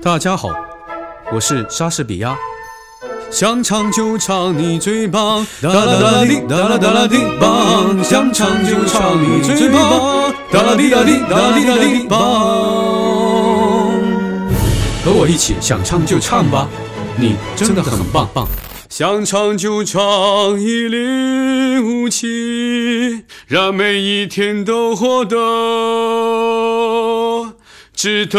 大家好，我是莎士比亚。想唱就唱，你最棒！哒啦哒啦滴，哒啦哒啦滴棒。想唱就唱，你最棒！哒啦滴哒滴，哒啦滴哒滴棒。和我一起想唱就唱吧，你真的很棒棒。想唱就唱，一零五七，让每一天都活得值得。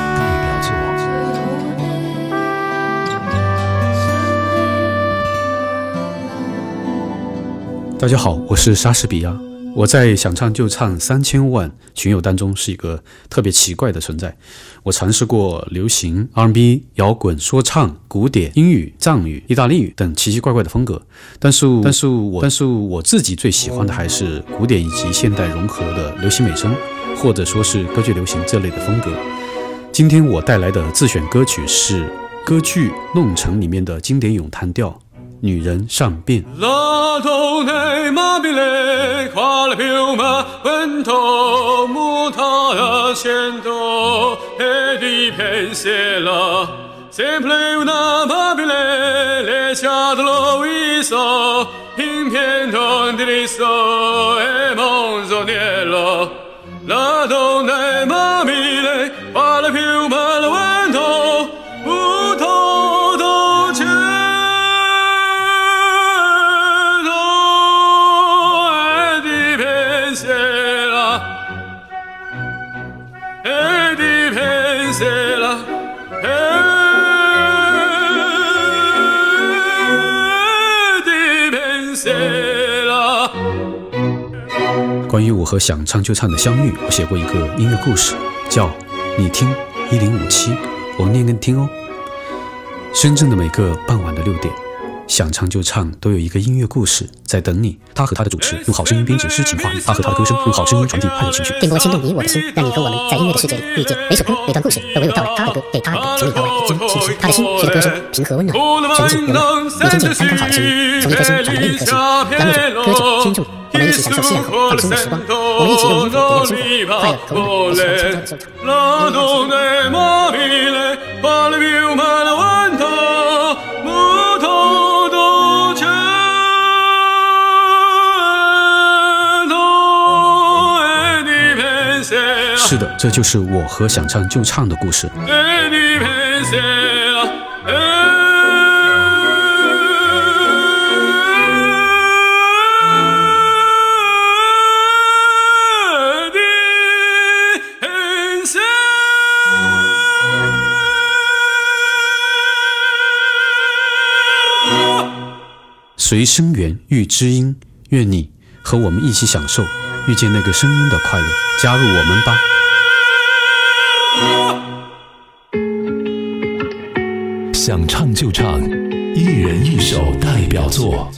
大家好，我是莎士比亚。我在想唱就唱三千万群友当中是一个特别奇怪的存在。我尝试过流行、R&B、摇滚、说唱、古典、英语、藏语、意大利语等奇奇怪怪的风格，但是，但是我，但是我自己最喜欢的还是古典以及现代融合的流行美声，或者说是歌剧流行这类的风格。今天我带来的自选歌曲是歌剧《弄臣》里面的经典咏叹调。女人上。关于我和想唱就唱的相遇，我写过一个音乐故事，叫《你听一零五七》，我念给你听哦。深圳的每个傍晚的六点。想唱就唱，都有一个音乐故事在等你。他和他的主持用好声音编织诗情画意，他和他的歌声用好声音传递快乐情绪，电波牵动你我的心，让你和我们在音乐的世界里遇见。每首歌、每段故事都娓娓道来，他的歌给他的歌，从里到外一针见血。他的心随着歌声平和温暖，纯净优美。你听见刚刚好的声音，从一颗心转到另一颗心，让乐者、歌者、听众，我们一起享受夕阳后放松的时光。我们一起用音符点亮生活，快乐和温暖，一起用轻松的收场。是的，这就是我和想唱就唱的故事。随声源遇知音，愿你和我们一起享受遇见那个声音的快乐，加入我们吧。想唱就唱，一人一首代表作。